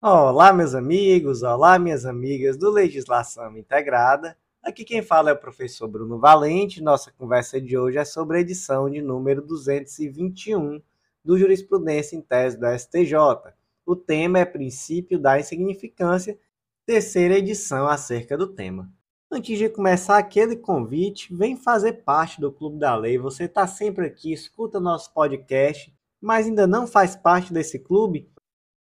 Olá, meus amigos, olá, minhas amigas do Legislação Integrada. Aqui quem fala é o professor Bruno Valente. Nossa conversa de hoje é sobre a edição de número 221 do Jurisprudência em Tese do STJ. O tema é Princípio da Insignificância, terceira edição acerca do tema. Antes de começar aquele convite, vem fazer parte do Clube da Lei. Você está sempre aqui, escuta nosso podcast, mas ainda não faz parte desse clube?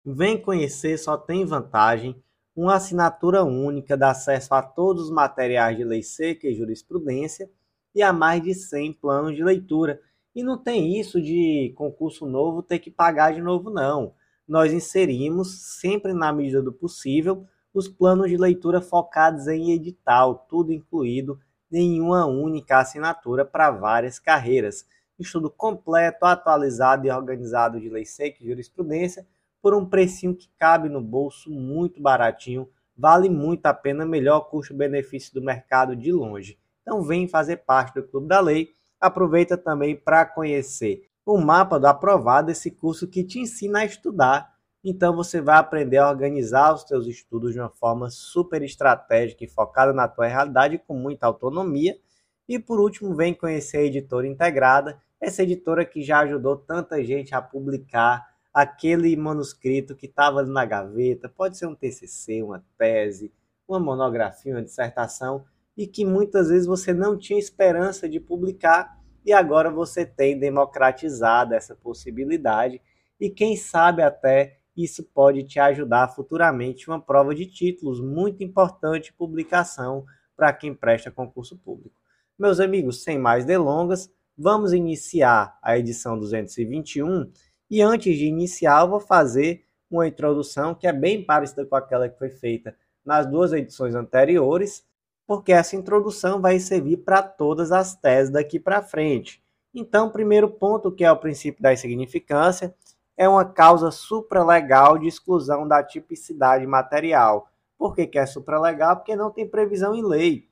Vem conhecer, só tem vantagem. Uma assinatura única dá acesso a todos os materiais de lei seca e jurisprudência e a mais de 100 planos de leitura. E não tem isso de concurso novo ter que pagar de novo, não. Nós inserimos, sempre na medida do possível, os planos de leitura focados em edital, tudo incluído em uma única assinatura para várias carreiras. Estudo completo, atualizado e organizado de lei seca e jurisprudência por um precinho que cabe no bolso, muito baratinho, vale muito a pena, melhor custo-benefício do mercado de longe. Então vem fazer parte do Clube da Lei. Aproveita também para conhecer o mapa do aprovado, esse curso que te ensina a estudar. Então você vai aprender a organizar os seus estudos de uma forma super estratégica e focada na tua realidade com muita autonomia. E por último, vem conhecer a editora integrada, essa editora que já ajudou tanta gente a publicar aquele manuscrito que estava ali na gaveta, pode ser um TCC, uma tese, uma monografia, uma dissertação, e que muitas vezes você não tinha esperança de publicar e agora você tem democratizado essa possibilidade e quem sabe até isso pode te ajudar futuramente uma prova de títulos muito importante publicação para quem presta concurso público. Meus amigos, sem mais delongas, vamos iniciar a edição 221 e antes de iniciar, vou fazer uma introdução que é bem parecida com aquela que foi feita nas duas edições anteriores, porque essa introdução vai servir para todas as teses daqui para frente. Então, o primeiro ponto, que é o princípio da insignificância, é uma causa supralegal de exclusão da tipicidade material. Por que, que é supralegal? Porque não tem previsão em lei.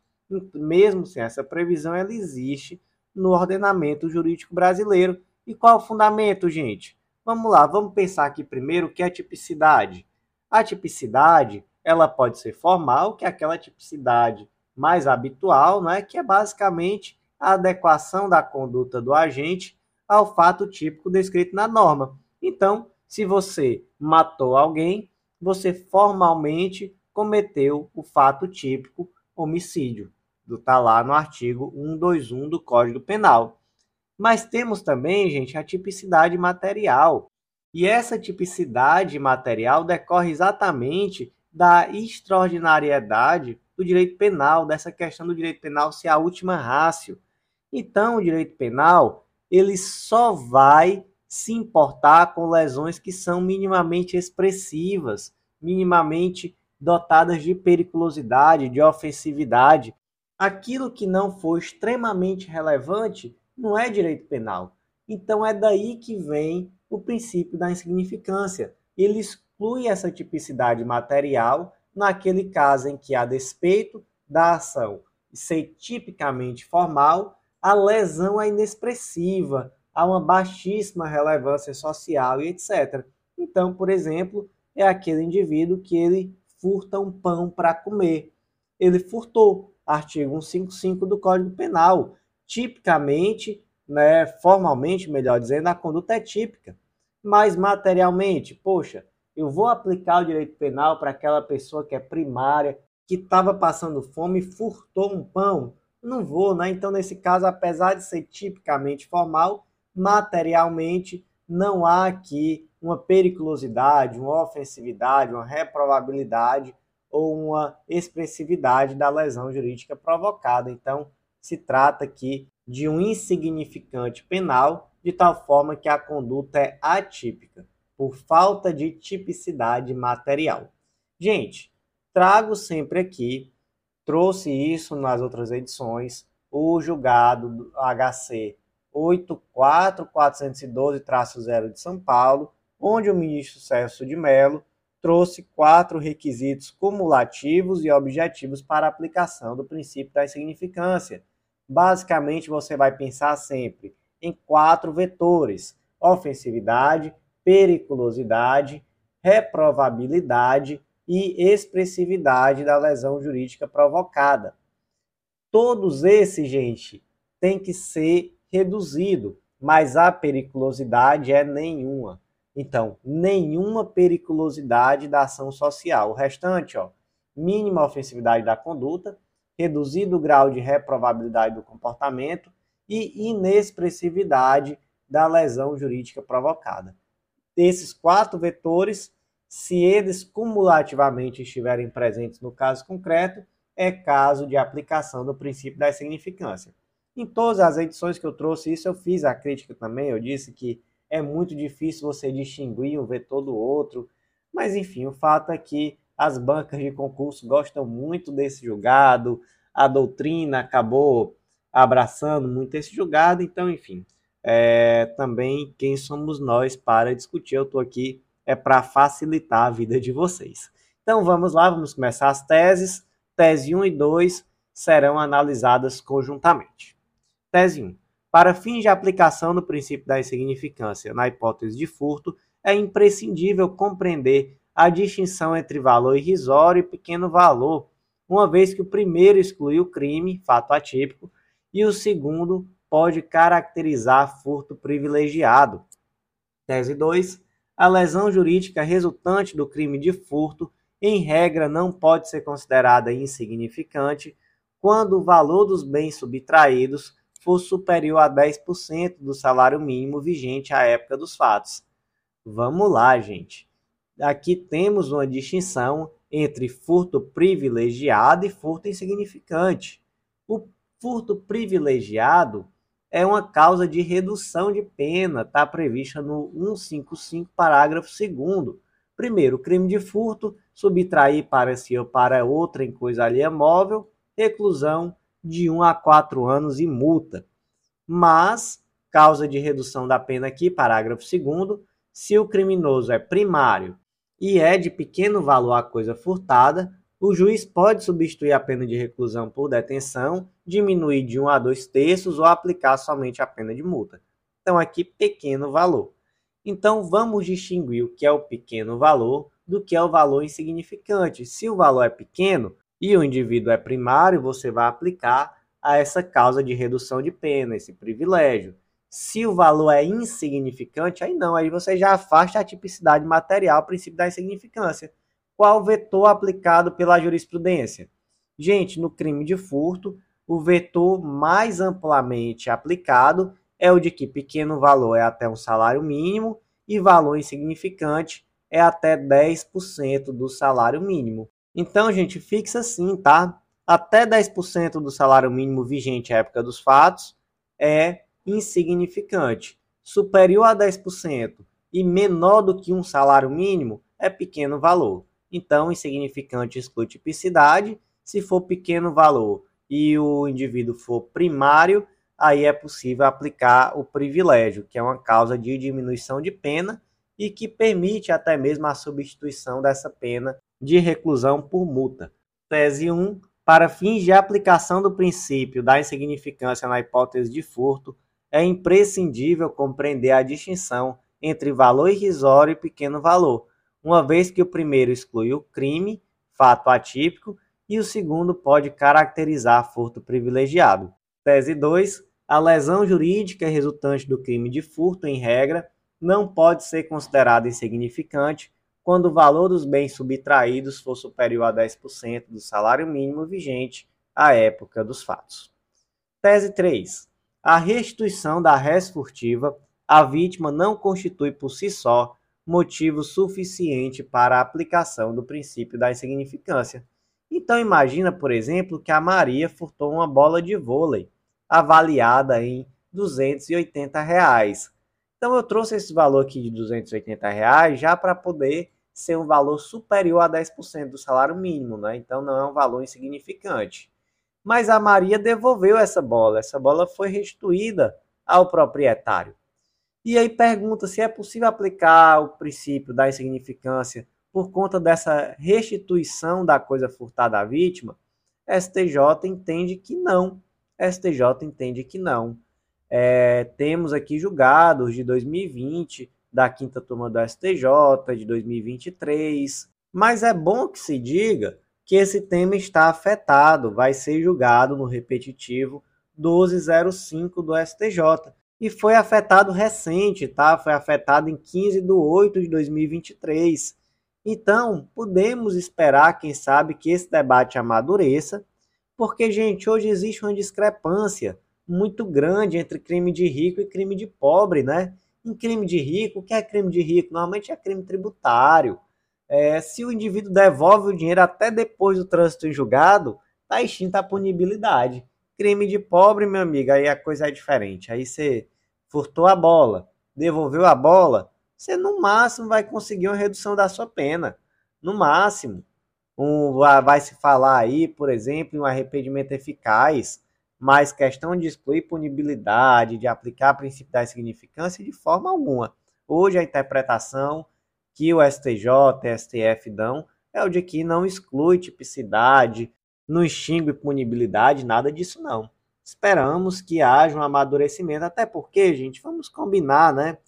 Mesmo sem essa previsão, ela existe no ordenamento jurídico brasileiro. E qual o fundamento, gente? Vamos lá, vamos pensar aqui primeiro o que é tipicidade. A tipicidade, ela pode ser formal, que é aquela tipicidade mais habitual, não é? que é basicamente a adequação da conduta do agente ao fato típico descrito na norma. Então, se você matou alguém, você formalmente cometeu o fato típico homicídio. Está lá no artigo 121 do Código Penal. Mas temos também, gente, a tipicidade material. E essa tipicidade material decorre exatamente da extraordinariedade do direito penal, dessa questão do direito penal ser a última rácio. Então, o direito penal, ele só vai se importar com lesões que são minimamente expressivas, minimamente dotadas de periculosidade, de ofensividade. Aquilo que não for extremamente relevante não é direito penal. Então é daí que vem o princípio da insignificância. Ele exclui essa tipicidade material naquele caso em que, a despeito da ação ser tipicamente formal, a lesão é inexpressiva, há uma baixíssima relevância social e etc. Então, por exemplo, é aquele indivíduo que ele furta um pão para comer. Ele furtou, artigo 155 do Código Penal tipicamente, né, formalmente, melhor dizendo, a conduta é típica. Mas materialmente, poxa, eu vou aplicar o direito penal para aquela pessoa que é primária, que estava passando fome e furtou um pão? Não vou, né? Então, nesse caso, apesar de ser tipicamente formal, materialmente não há aqui uma periculosidade, uma ofensividade, uma reprovabilidade ou uma expressividade da lesão jurídica provocada. Então, se trata aqui de um insignificante penal, de tal forma que a conduta é atípica, por falta de tipicidade material. Gente, trago sempre aqui, trouxe isso nas outras edições, o julgado do HC 84412-0 de São Paulo, onde o ministro Celso de Mello trouxe quatro requisitos cumulativos e objetivos para a aplicação do princípio da insignificância, basicamente você vai pensar sempre em quatro vetores: ofensividade, periculosidade, reprovabilidade e expressividade da lesão jurídica provocada. Todos esses, gente, tem que ser reduzido, mas a periculosidade é nenhuma. Então, nenhuma periculosidade da ação social. O restante, ó, mínima ofensividade da conduta, reduzido grau de reprovabilidade do comportamento e inexpressividade da lesão jurídica provocada. Esses quatro vetores, se eles cumulativamente estiverem presentes no caso concreto, é caso de aplicação do princípio da significância. Em todas as edições que eu trouxe isso, eu fiz a crítica também, eu disse que é muito difícil você distinguir um vetor do outro, mas enfim, o fato é que as bancas de concurso gostam muito desse julgado, a doutrina acabou abraçando muito esse julgado, então, enfim, é, também quem somos nós para discutir. Eu estou aqui é para facilitar a vida de vocês. Então vamos lá, vamos começar as teses. Tese 1 e 2 serão analisadas conjuntamente. Tese 1. Para fins de aplicação do princípio da insignificância na hipótese de furto, é imprescindível compreender a distinção entre valor irrisório e pequeno valor, uma vez que o primeiro exclui o crime, fato atípico, e o segundo pode caracterizar furto privilegiado. Tese 2. A lesão jurídica resultante do crime de furto, em regra, não pode ser considerada insignificante quando o valor dos bens subtraídos for superior a 10% do salário mínimo vigente à época dos fatos. Vamos lá, gente aqui temos uma distinção entre furto privilegiado e furto insignificante. O furto privilegiado é uma causa de redução de pena, está prevista no 155, parágrafo 2. Primeiro, crime de furto, subtrair para si ou para outra em coisa alheia móvel, reclusão de 1 a 4 anos e multa. Mas, causa de redução da pena aqui, parágrafo 2 se o criminoso é primário e é de pequeno valor a coisa furtada, o juiz pode substituir a pena de reclusão por detenção, diminuir de 1 a 2 terços ou aplicar somente a pena de multa. Então, aqui, pequeno valor. Então, vamos distinguir o que é o pequeno valor do que é o valor insignificante. Se o valor é pequeno e o indivíduo é primário, você vai aplicar a essa causa de redução de pena, esse privilégio. Se o valor é insignificante, aí não, aí você já afasta a tipicidade material, o princípio da insignificância. Qual vetor aplicado pela jurisprudência? Gente, no crime de furto, o vetor mais amplamente aplicado é o de que pequeno valor é até um salário mínimo e valor insignificante é até 10% do salário mínimo. Então, gente, fixa assim, tá? Até 10% do salário mínimo vigente à época dos fatos é insignificante. Superior a 10% e menor do que um salário mínimo é pequeno valor. Então, insignificante exclui tipicidade. Se for pequeno valor e o indivíduo for primário, aí é possível aplicar o privilégio, que é uma causa de diminuição de pena e que permite até mesmo a substituição dessa pena de reclusão por multa. Tese 1. Para fins de aplicação do princípio da insignificância na hipótese de furto, é imprescindível compreender a distinção entre valor irrisório e pequeno valor, uma vez que o primeiro exclui o crime, fato atípico, e o segundo pode caracterizar furto privilegiado. Tese 2. A lesão jurídica resultante do crime de furto, em regra, não pode ser considerada insignificante quando o valor dos bens subtraídos for superior a 10% do salário mínimo vigente à época dos fatos. Tese 3 a restituição da res furtiva à vítima não constitui por si só motivo suficiente para a aplicação do princípio da insignificância. Então imagina, por exemplo, que a Maria furtou uma bola de vôlei avaliada em 280 reais. Então eu trouxe esse valor aqui de 280 reais já para poder ser um valor superior a 10% do salário mínimo, né? Então não é um valor insignificante mas a Maria devolveu essa bola. Essa bola foi restituída ao proprietário. E aí pergunta se é possível aplicar o princípio da insignificância por conta dessa restituição da coisa furtada à vítima. STJ entende que não. STJ entende que não. É, temos aqui julgados de 2020 da quinta turma do STJ de 2023. Mas é bom que se diga que esse tema está afetado, vai ser julgado no repetitivo 1205 do STJ. E foi afetado recente, tá? Foi afetado em 15 de 8 de 2023. Então, podemos esperar, quem sabe, que esse debate amadureça, porque, gente, hoje existe uma discrepância muito grande entre crime de rico e crime de pobre, né? Em crime de rico, o que é crime de rico? Normalmente é crime tributário. É, se o indivíduo devolve o dinheiro até depois do trânsito em julgado, está extinta a punibilidade. Crime de pobre, meu amigo, aí a coisa é diferente. Aí você furtou a bola, devolveu a bola, você no máximo vai conseguir uma redução da sua pena. No máximo. Um, vai se falar aí, por exemplo, em um arrependimento eficaz, mas questão de excluir punibilidade, de aplicar princípio da insignificância de forma alguma. Hoje a interpretação que o STJ STF dão é o de que não exclui tipicidade, não extingue punibilidade, nada disso não esperamos que haja um amadurecimento, até porque, gente, vamos combinar, né?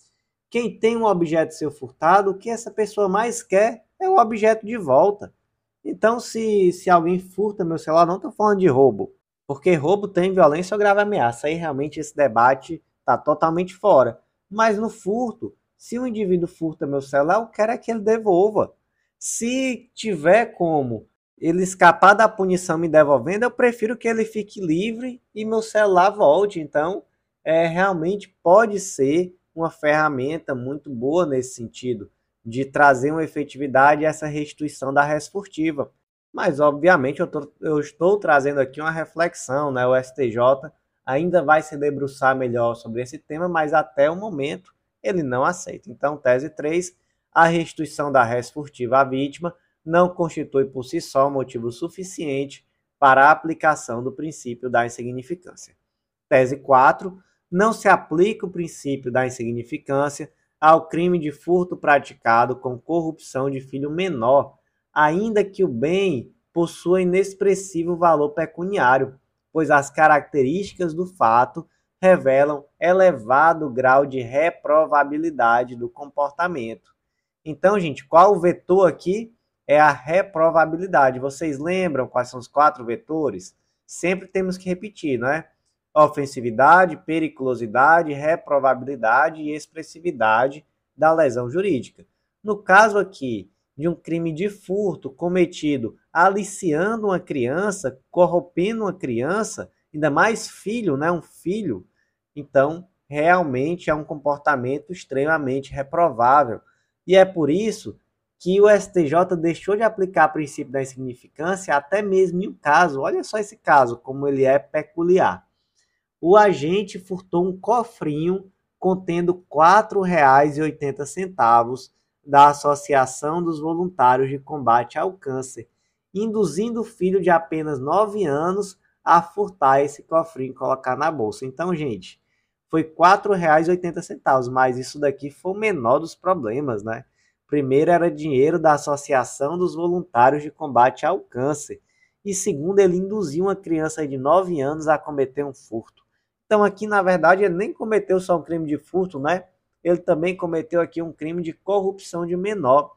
Quem tem um objeto seu furtado, o que essa pessoa mais quer é o objeto de volta. Então, se, se alguém furta meu celular, não estou falando de roubo, porque roubo tem violência ou grave ameaça. Aí realmente esse debate está totalmente fora. Mas no furto, se um indivíduo furta meu celular, eu quero é que ele devolva. Se tiver como ele escapar da punição me devolvendo, eu prefiro que ele fique livre e meu celular volte. Então, é, realmente pode ser uma ferramenta muito boa nesse sentido, de trazer uma efetividade a essa restituição da res furtiva. Mas, obviamente, eu, tô, eu estou trazendo aqui uma reflexão, né? O STJ ainda vai se debruçar melhor sobre esse tema, mas até o momento ele não aceita. Então, tese 3, a restituição da res furtiva à vítima não constitui por si só motivo suficiente para a aplicação do princípio da insignificância. Tese 4. Não se aplica o princípio da insignificância ao crime de furto praticado com corrupção de filho menor, ainda que o bem possua inexpressivo valor pecuniário, pois as características do fato revelam elevado grau de reprovabilidade do comportamento. Então, gente, qual o vetor aqui? é a reprovabilidade. Vocês lembram quais são os quatro vetores? Sempre temos que repetir, não é? Ofensividade, periculosidade, reprovabilidade e expressividade da lesão jurídica. No caso aqui de um crime de furto cometido aliciando uma criança, corrompendo uma criança, ainda mais filho, né, um filho, então realmente é um comportamento extremamente reprovável. E é por isso que o STJ deixou de aplicar o princípio da insignificância até mesmo em um caso, olha só esse caso, como ele é peculiar. O agente furtou um cofrinho contendo R$ 4,80 da Associação dos Voluntários de Combate ao Câncer, induzindo o filho de apenas 9 anos a furtar esse cofrinho e colocar na bolsa. Então, gente, foi R$ 4,80, mas isso daqui foi o menor dos problemas, né? Primeiro, era dinheiro da Associação dos Voluntários de Combate ao Câncer. E segundo, ele induziu uma criança de 9 anos a cometer um furto. Então, aqui, na verdade, ele nem cometeu só um crime de furto, né? Ele também cometeu aqui um crime de corrupção de menor.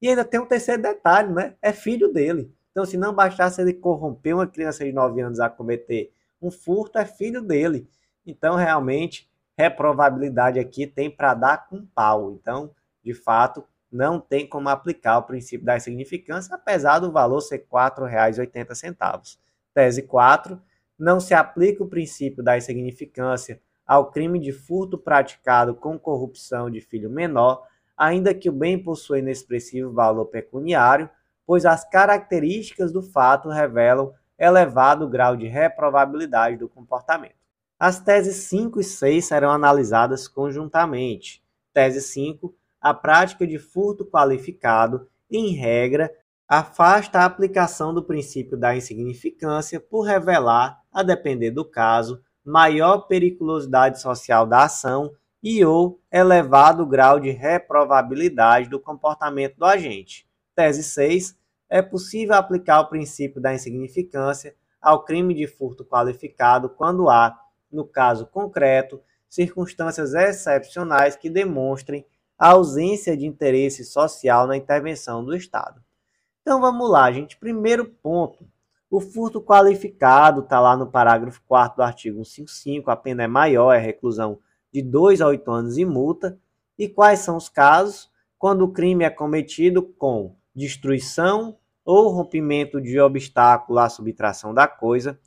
E ainda tem um terceiro detalhe, né? É filho dele. Então, se não bastasse ele corromper uma criança de 9 anos a cometer um furto, é filho dele. Então, realmente, reprovabilidade aqui tem para dar com pau. Então, de fato, não tem como aplicar o princípio da insignificância, apesar do valor ser R$ 4,80. Tese 4. Não se aplica o princípio da insignificância ao crime de furto praticado com corrupção de filho menor, ainda que o bem possua inexpressivo valor pecuniário, pois as características do fato revelam elevado grau de reprovabilidade do comportamento. As teses 5 e 6 serão analisadas conjuntamente. Tese 5 a prática de furto qualificado, em regra, afasta a aplicação do princípio da insignificância por revelar, a depender do caso, maior periculosidade social da ação e ou elevado grau de reprovabilidade do comportamento do agente. Tese 6. É possível aplicar o princípio da insignificância ao crime de furto qualificado quando há, no caso concreto, circunstâncias excepcionais que demonstrem a ausência de interesse social na intervenção do Estado. Então vamos lá, gente. Primeiro ponto. O furto qualificado está lá no parágrafo 4 do artigo 155, a pena é maior, é reclusão de 2 a 8 anos e multa. E quais são os casos? Quando o crime é cometido com destruição ou rompimento de obstáculo à subtração da coisa,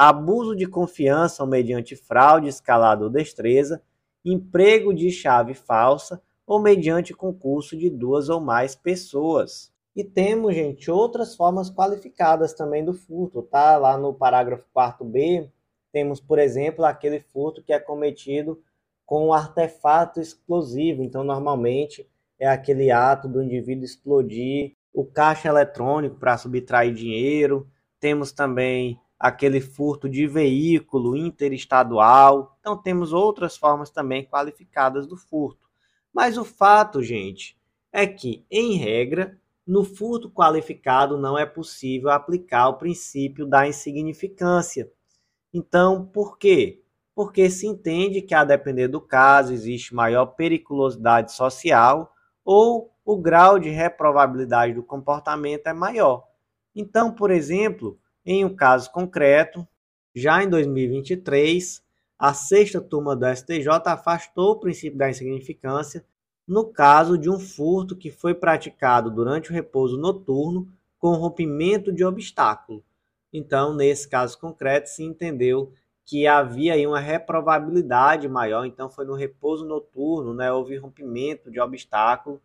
abuso de confiança ou mediante fraude, escalada ou destreza, emprego de chave falsa ou mediante concurso de duas ou mais pessoas. E temos, gente, outras formas qualificadas também do furto, tá? Lá no parágrafo 4b, temos, por exemplo, aquele furto que é cometido com um artefato explosivo. Então, normalmente é aquele ato do indivíduo explodir o caixa eletrônico para subtrair dinheiro. Temos também aquele furto de veículo interestadual. Então, temos outras formas também qualificadas do furto. Mas o fato, gente, é que, em regra, no furto qualificado não é possível aplicar o princípio da insignificância. Então, por quê? porque se entende que, a depender do caso, existe maior periculosidade social ou o grau de reprovabilidade do comportamento é maior. Então, por exemplo, em um caso concreto, já em 2023, a sexta turma do STJ afastou o princípio da insignificância no caso de um furto que foi praticado durante o repouso noturno com rompimento de obstáculo. Então, nesse caso concreto, se entendeu que havia aí uma reprovabilidade maior, então foi no repouso noturno, né, houve rompimento de obstáculo,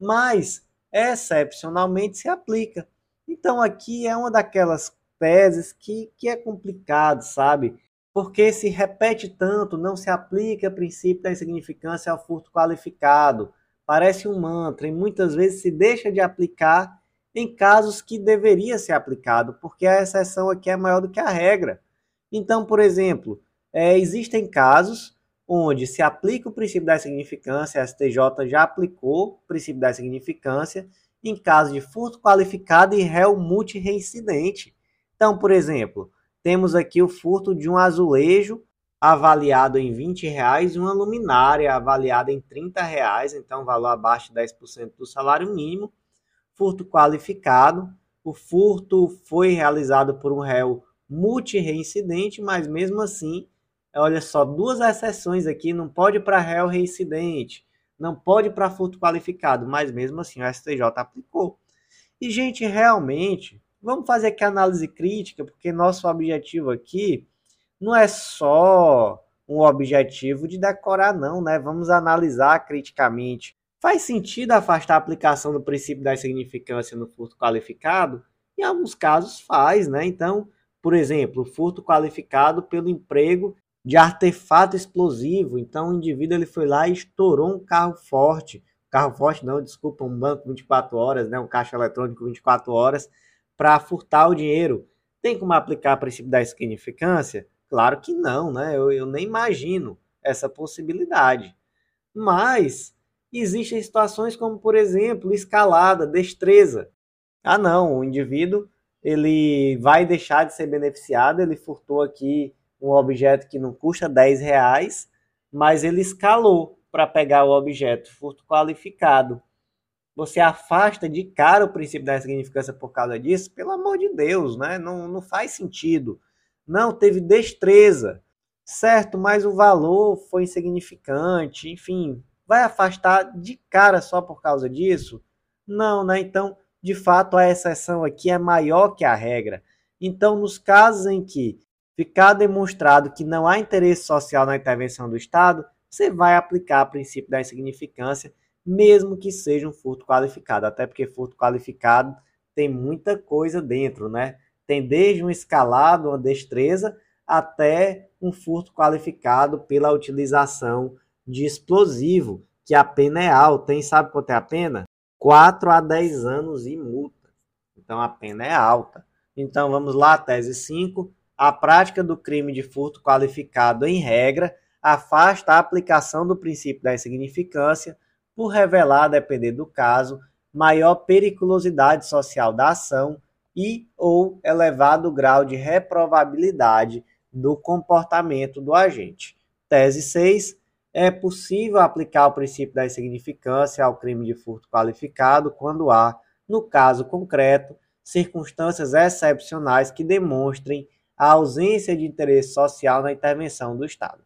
mas excepcionalmente se aplica. Então aqui é uma daquelas teses que, que é complicado, sabe? Porque se repete tanto, não se aplica o princípio da insignificância ao furto qualificado. Parece um mantra e muitas vezes se deixa de aplicar em casos que deveria ser aplicado, porque a exceção aqui é maior do que a regra. Então, por exemplo, é, existem casos onde se aplica o princípio da significância, a STJ já aplicou o princípio da significância em caso de furto qualificado e réu multireincidente. Então, por exemplo, temos aqui o furto de um azulejo avaliado em 20 reais e uma luminária avaliada em 30 reais, então valor abaixo de 10% do salário mínimo. Furto qualificado. O furto foi realizado por um réu multi-reincidente, mas mesmo assim, olha só, duas exceções aqui, não pode para réu reincidente, não pode para furto qualificado, mas mesmo assim o STJ aplicou. E, gente, realmente, vamos fazer aqui análise crítica, porque nosso objetivo aqui não é só um objetivo de decorar, não, né? Vamos analisar criticamente. Faz sentido afastar a aplicação do princípio da insignificância no furto qualificado? Em alguns casos faz, né? Então, por exemplo, furto qualificado pelo emprego de artefato explosivo. Então, o indivíduo ele foi lá e estourou um carro forte. Carro forte não, desculpa, um banco 24 horas, né, um caixa eletrônico 24 horas, para furtar o dinheiro. Tem como aplicar o princípio da significância? Claro que não, né? Eu, eu nem imagino essa possibilidade. Mas existem situações como, por exemplo, escalada, destreza. Ah, não, o indivíduo ele vai deixar de ser beneficiado. Ele furtou aqui um objeto que não custa 10 reais, mas ele escalou para pegar o objeto, furto qualificado. Você afasta de cara o princípio da significância por causa disso? Pelo amor de Deus, né? Não, não faz sentido. Não, teve destreza, certo, mas o valor foi insignificante, enfim, vai afastar de cara só por causa disso? Não, né? Então, de fato a exceção aqui é maior que a regra. Então, nos casos em que ficar demonstrado que não há interesse social na intervenção do Estado, você vai aplicar o princípio da insignificância, mesmo que seja um furto qualificado, até porque furto qualificado tem muita coisa dentro, né? Tem desde um escalado, uma destreza, até um furto qualificado pela utilização de explosivo, que a pena é alta. Hein? Sabe quanto é a pena? 4 a 10 anos e multa. Então a pena é alta. Então vamos lá, tese 5. A prática do crime de furto qualificado, em regra, afasta a aplicação do princípio da insignificância por revelar, a depender do caso, maior periculosidade social da ação e ou elevado grau de reprovabilidade do comportamento do agente. Tese 6. é possível aplicar o princípio da insignificância ao crime de furto qualificado quando há, no caso concreto, circunstâncias excepcionais que demonstrem a ausência de interesse social na intervenção do Estado.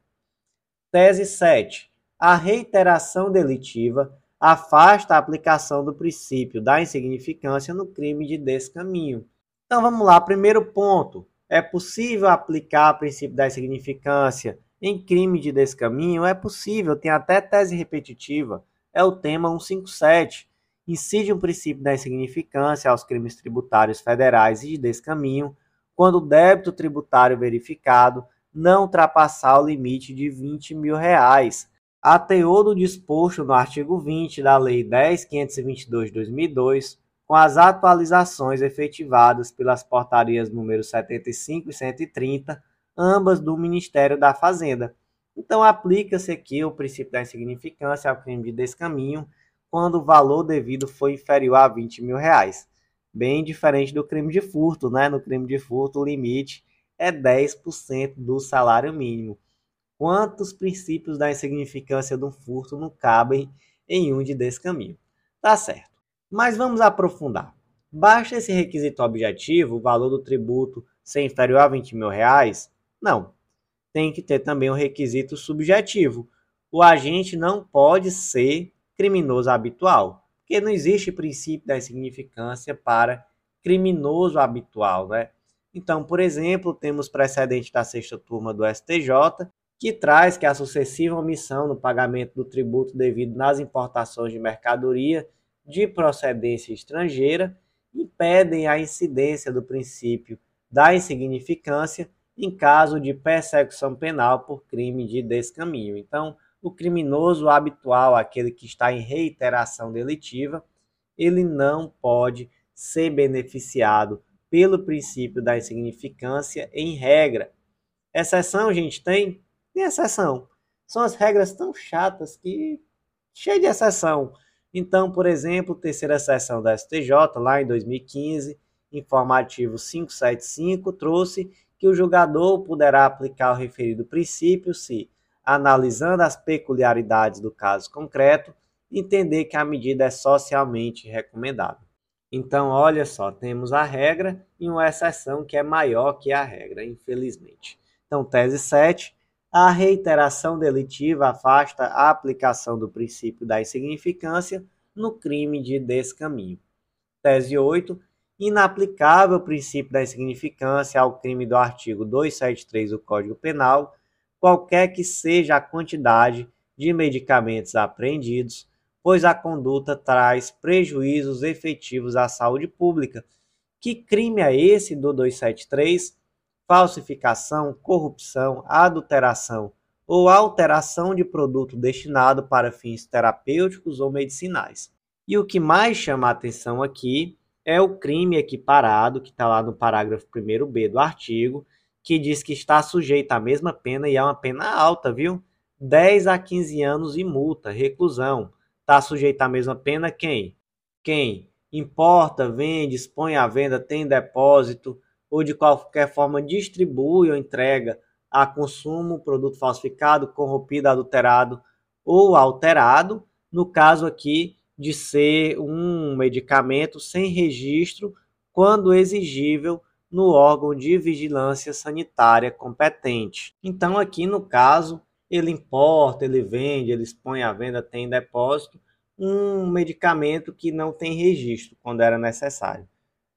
Tese 7. A reiteração delitiva afasta a aplicação do princípio da insignificância no crime de descaminho. Então vamos lá, primeiro ponto. É possível aplicar o princípio da insignificância em crime de descaminho? É possível, tem até tese repetitiva. É o tema 157. Incide um princípio da insignificância aos crimes tributários federais e de descaminho quando o débito tributário verificado não ultrapassar o limite de 20 mil reais. A teor do disposto no artigo 20 da Lei 10.522 de 2002, com as atualizações efetivadas pelas portarias número 75 e 130, ambas do Ministério da Fazenda. Então, aplica-se aqui o princípio da insignificância ao crime de descaminho quando o valor devido foi inferior a 20 mil reais. Bem diferente do crime de furto, né? No crime de furto, o limite é 10% do salário mínimo. Quantos princípios da insignificância do furto não cabem em um de descaminho? Tá certo. Mas vamos aprofundar. Basta esse requisito objetivo, o valor do tributo ser inferior a 20 mil reais? Não. Tem que ter também um requisito subjetivo. O agente não pode ser criminoso habitual, porque não existe princípio da insignificância para criminoso habitual, né? Então, por exemplo, temos precedente da sexta turma do STJ, que traz que a sucessiva omissão no pagamento do tributo devido nas importações de mercadoria de procedência estrangeira impedem a incidência do princípio da insignificância em caso de persecução penal por crime de descaminho. Então, o criminoso habitual, aquele que está em reiteração delitiva, ele não pode ser beneficiado pelo princípio da insignificância em regra. Exceção, gente, tem? Tem exceção. São as regras tão chatas que cheia de exceção. Então, por exemplo, terceira sessão da STJ, lá em 2015, informativo 575, trouxe que o julgador poderá aplicar o referido princípio se, analisando as peculiaridades do caso concreto, entender que a medida é socialmente recomendável. Então, olha só, temos a regra e uma exceção que é maior que a regra, infelizmente. Então, tese 7, a reiteração delitiva afasta a aplicação do princípio da insignificância no crime de descaminho. Tese 8. Inaplicável o princípio da insignificância ao crime do artigo 273 do Código Penal, qualquer que seja a quantidade de medicamentos apreendidos, pois a conduta traz prejuízos efetivos à saúde pública. Que crime é esse do 273? Falsificação, corrupção, adulteração ou alteração de produto destinado para fins terapêuticos ou medicinais. E o que mais chama a atenção aqui é o crime equiparado, que está lá no parágrafo 1b do artigo, que diz que está sujeito à mesma pena e é uma pena alta, viu? 10 a 15 anos e multa, reclusão. Está sujeito à mesma pena quem? Quem importa, vende, expõe à venda, tem depósito, ou de qualquer forma distribui ou entrega a consumo produto falsificado, corrompido, adulterado ou alterado, no caso aqui de ser um medicamento sem registro quando exigível no órgão de vigilância sanitária competente. Então aqui no caso, ele importa, ele vende, ele expõe à venda, tem depósito um medicamento que não tem registro quando era necessário.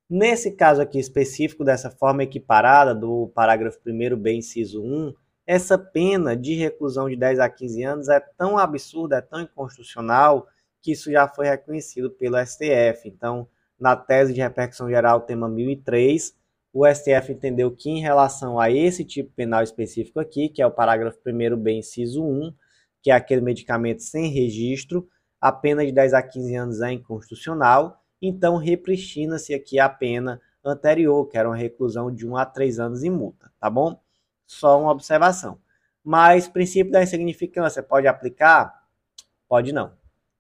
Nesse caso aqui específico, dessa forma equiparada do parágrafo 1b, inciso 1, essa pena de reclusão de 10 a 15 anos é tão absurda, é tão inconstitucional, que isso já foi reconhecido pelo STF. Então, na tese de repercussão geral, tema 1003, o STF entendeu que, em relação a esse tipo penal específico aqui, que é o parágrafo 1b, inciso 1, que é aquele medicamento sem registro, a pena de 10 a 15 anos é inconstitucional então repristina-se aqui a pena anterior, que era uma reclusão de 1 a 3 anos e multa, tá bom? Só uma observação. Mas princípio da insignificância pode aplicar? Pode não.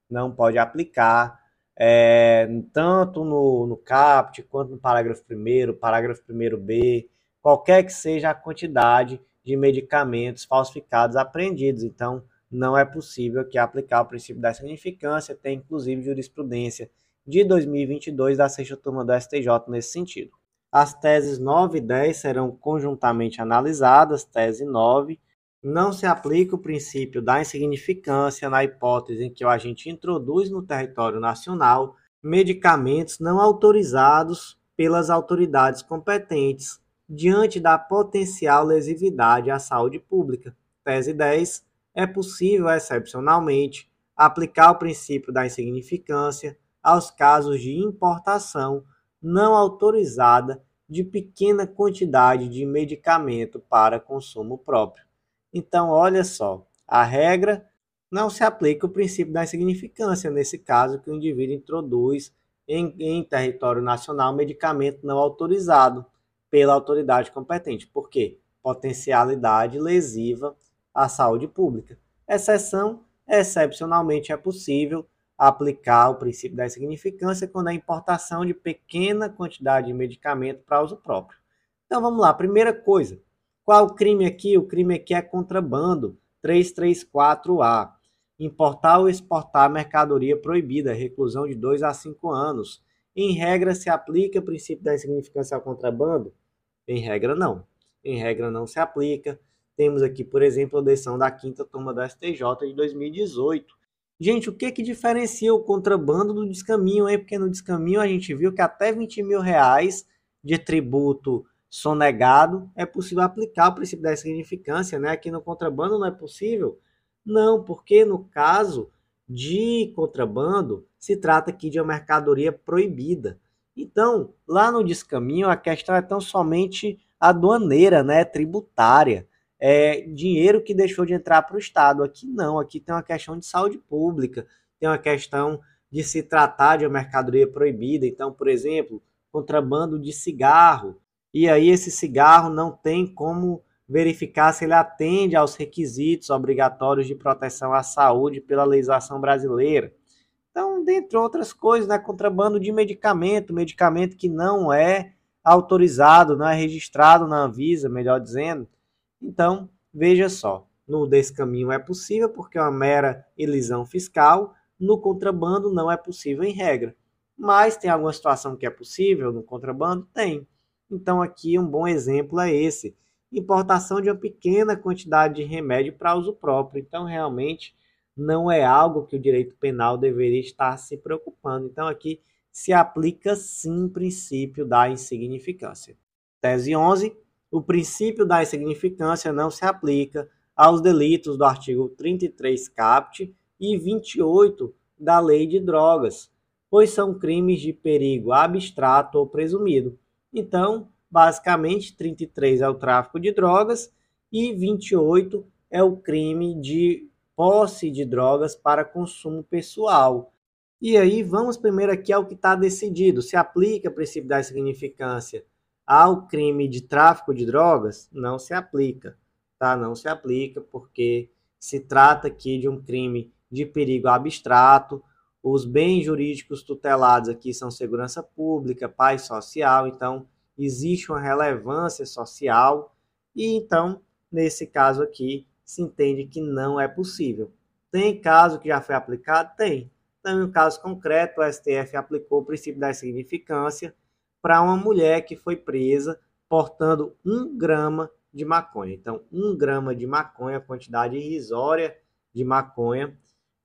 Não pode aplicar é, tanto no, no CAPT quanto no parágrafo 1 parágrafo 1b, qualquer que seja a quantidade de medicamentos falsificados apreendidos. Então, não é possível que aplicar o princípio da significância, tem inclusive jurisprudência de 2022 da sexta turma do STJ nesse sentido. As teses 9 e 10 serão conjuntamente analisadas. Tese 9. Não se aplica o princípio da insignificância na hipótese em que o agente introduz no território nacional medicamentos não autorizados pelas autoridades competentes diante da potencial lesividade à saúde pública. Tese 10. É possível, excepcionalmente, aplicar o princípio da insignificância aos casos de importação não autorizada de pequena quantidade de medicamento para consumo próprio. Então, olha só, a regra não se aplica o princípio da insignificância nesse caso que o indivíduo introduz em, em território nacional medicamento não autorizado pela autoridade competente. Por quê? Potencialidade lesiva à saúde pública. Exceção, excepcionalmente é possível aplicar o princípio da insignificância quando a importação de pequena quantidade de medicamento para uso próprio. Então vamos lá, primeira coisa, qual o crime aqui? O crime aqui é contrabando, 334A. Importar ou exportar mercadoria proibida, reclusão de 2 a 5 anos. Em regra, se aplica o princípio da insignificância ao contrabando? Em regra, não. Em regra, não se aplica. Temos aqui, por exemplo, a decisão da quinta turma da STJ de 2018, Gente, o que que diferencia o contrabando do descaminho aí? Porque no descaminho a gente viu que até 20 mil reais de tributo sonegado é possível aplicar o princípio da significância, né? Aqui no contrabando não é possível? Não, porque no caso de contrabando se trata aqui de uma mercadoria proibida. Então, lá no descaminho a questão é tão somente aduaneira, né? Tributária é, dinheiro que deixou de entrar para o Estado. Aqui não, aqui tem uma questão de saúde pública, tem uma questão de se tratar de uma mercadoria proibida. Então, por exemplo, contrabando de cigarro. E aí esse cigarro não tem como verificar se ele atende aos requisitos obrigatórios de proteção à saúde pela legislação brasileira. Então, dentre outras coisas, né, contrabando de medicamento, medicamento que não é autorizado, não é registrado na Anvisa, melhor dizendo. Então, veja só, no descaminho é possível porque é uma mera elisão fiscal, no contrabando não é possível em regra. Mas tem alguma situação que é possível no contrabando? Tem. Então aqui um bom exemplo é esse. Importação de uma pequena quantidade de remédio para uso próprio. Então realmente não é algo que o direito penal deveria estar se preocupando. Então aqui se aplica sim o princípio da insignificância. Tese 11 o princípio da insignificância não se aplica aos delitos do artigo 33 caput e 28 da Lei de Drogas, pois são crimes de perigo abstrato ou presumido. Então, basicamente, 33 é o tráfico de drogas e 28 é o crime de posse de drogas para consumo pessoal. E aí, vamos primeiro aqui ao que está decidido. Se aplica o princípio da insignificância ao crime de tráfico de drogas não se aplica, tá? Não se aplica porque se trata aqui de um crime de perigo abstrato. Os bens jurídicos tutelados aqui são segurança pública, paz social, então existe uma relevância social e então nesse caso aqui se entende que não é possível. Tem caso que já foi aplicado? Tem. Então, em um caso concreto, o STF aplicou o princípio da significância para uma mulher que foi presa portando um grama de maconha. Então, um grama de maconha, quantidade irrisória de maconha,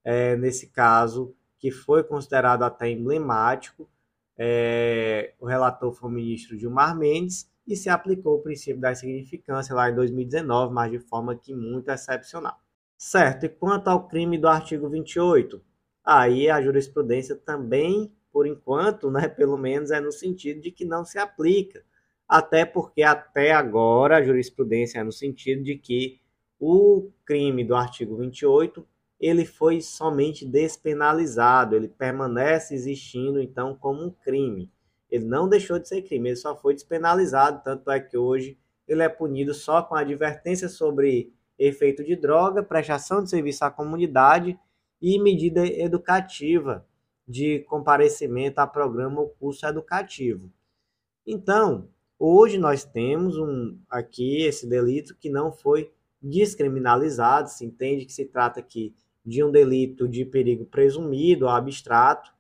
é, nesse caso, que foi considerado até emblemático. É, o relator foi o ministro Gilmar Mendes e se aplicou o princípio da significância lá em 2019, mas de forma que muito excepcional. Certo, e quanto ao crime do artigo 28? Aí a jurisprudência também por enquanto, né, pelo menos é no sentido de que não se aplica. Até porque até agora a jurisprudência é no sentido de que o crime do artigo 28 ele foi somente despenalizado, ele permanece existindo então como um crime. Ele não deixou de ser crime, ele só foi despenalizado, tanto é que hoje ele é punido só com advertência sobre efeito de droga, prestação de serviço à comunidade e medida educativa de comparecimento a programa ou curso educativo. Então, hoje nós temos um aqui esse delito que não foi descriminalizados. Se entende que se trata aqui de um delito de perigo presumido ou abstrato.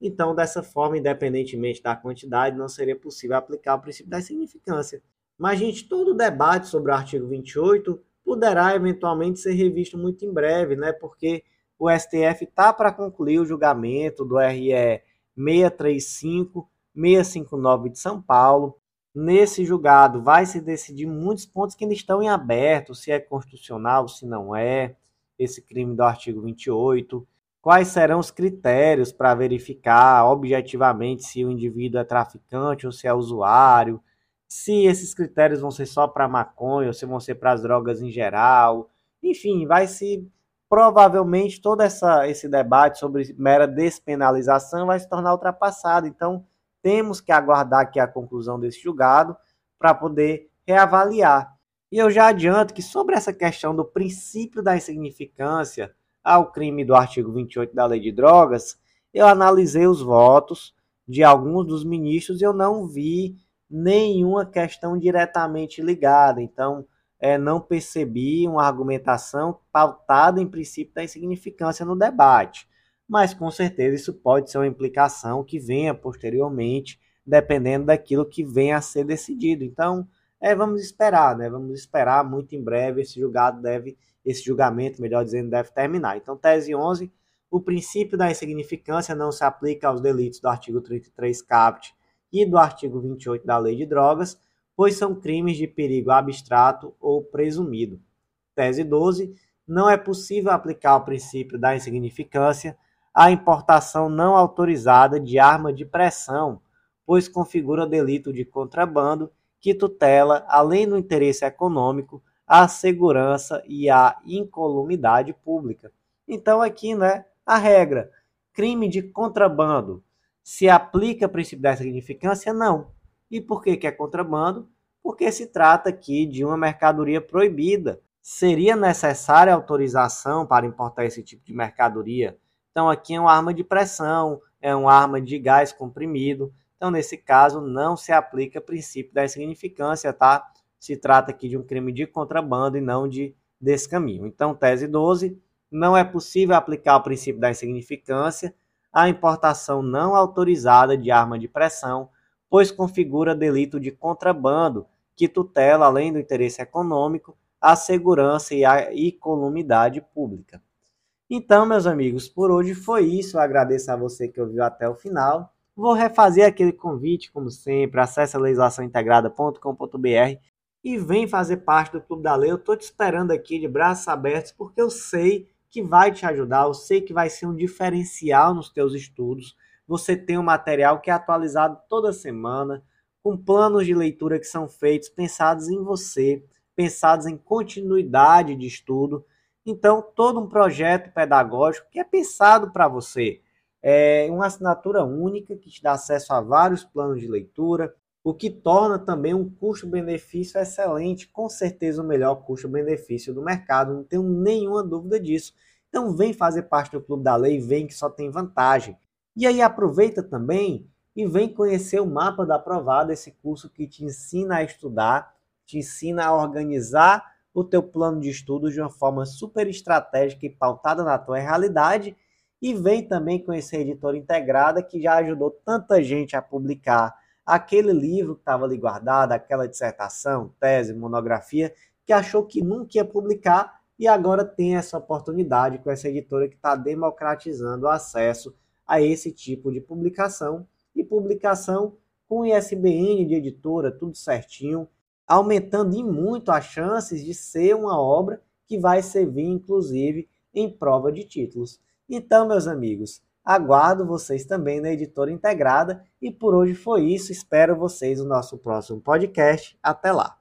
Então, dessa forma, independentemente da quantidade, não seria possível aplicar o princípio da significância. Mas, gente, todo o debate sobre o artigo 28 poderá eventualmente ser revisto muito em breve, né? Porque o STF está para concluir o julgamento do RE 635 659 de São Paulo. Nesse julgado vai se decidir muitos pontos que ainda estão em aberto, se é constitucional, se não é, esse crime do artigo 28, quais serão os critérios para verificar objetivamente se o indivíduo é traficante ou se é usuário, se esses critérios vão ser só para maconha ou se vão ser para as drogas em geral. Enfim, vai se provavelmente todo essa, esse debate sobre mera despenalização vai se tornar ultrapassado. Então, temos que aguardar aqui a conclusão desse julgado para poder reavaliar. E eu já adianto que sobre essa questão do princípio da insignificância ao crime do artigo 28 da Lei de Drogas, eu analisei os votos de alguns dos ministros e eu não vi nenhuma questão diretamente ligada. Então, é, não percebi uma argumentação pautada em princípio da insignificância no debate. Mas com certeza isso pode ser uma implicação que venha posteriormente, dependendo daquilo que venha a ser decidido. Então, é, vamos esperar, né? Vamos esperar muito em breve esse julgado deve esse julgamento, melhor dizendo, deve terminar. Então, tese 11, o princípio da insignificância não se aplica aos delitos do artigo 33 caput e do artigo 28 da Lei de Drogas, pois são crimes de perigo abstrato ou presumido. Tese 12, não é possível aplicar o princípio da insignificância à importação não autorizada de arma de pressão, pois configura delito de contrabando que tutela, além do interesse econômico, a segurança e a incolumidade pública. Então aqui, né, a regra, crime de contrabando, se aplica o princípio da significância? Não. E por que, que é contrabando? Porque se trata aqui de uma mercadoria proibida. Seria necessária autorização para importar esse tipo de mercadoria? Então aqui é uma arma de pressão, é uma arma de gás comprimido. Então, nesse caso, não se aplica o princípio da insignificância, tá? se trata aqui de um crime de contrabando e não de descaminho. Então, tese 12, não é possível aplicar o princípio da insignificância à importação não autorizada de arma de pressão, pois configura delito de contrabando que tutela, além do interesse econômico, a segurança e a incolumidade pública. Então, meus amigos, por hoje foi isso. Eu agradeço a você que ouviu até o final. Vou refazer aquele convite, como sempre. Acesse legislaçãointegrada.com.br e vem fazer parte do Clube da Lei. Eu estou te esperando aqui de braços abertos porque eu sei que vai te ajudar, eu sei que vai ser um diferencial nos teus estudos. Você tem um material que é atualizado toda semana, com planos de leitura que são feitos pensados em você, pensados em continuidade de estudo. Então, todo um projeto pedagógico que é pensado para você. É uma assinatura única que te dá acesso a vários planos de leitura, o que torna também um custo-benefício excelente, com certeza o melhor custo-benefício do mercado, não tenho nenhuma dúvida disso. Então vem fazer parte do Clube da Lei, vem que só tem vantagem. E aí aproveita também e vem conhecer o mapa da aprovada, esse curso que te ensina a estudar, te ensina a organizar o teu plano de estudos de uma forma super estratégica e pautada na tua realidade. E vem também conhecer a editora integrada que já ajudou tanta gente a publicar aquele livro que estava ali guardado, aquela dissertação, tese, monografia, que achou que nunca ia publicar e agora tem essa oportunidade com essa editora que está democratizando o acesso a esse tipo de publicação e publicação com ISBN de editora, tudo certinho, aumentando em muito as chances de ser uma obra que vai servir, inclusive, em prova de títulos. Então, meus amigos, Aguardo vocês também na editora integrada e por hoje foi isso. Espero vocês no nosso próximo podcast. Até lá.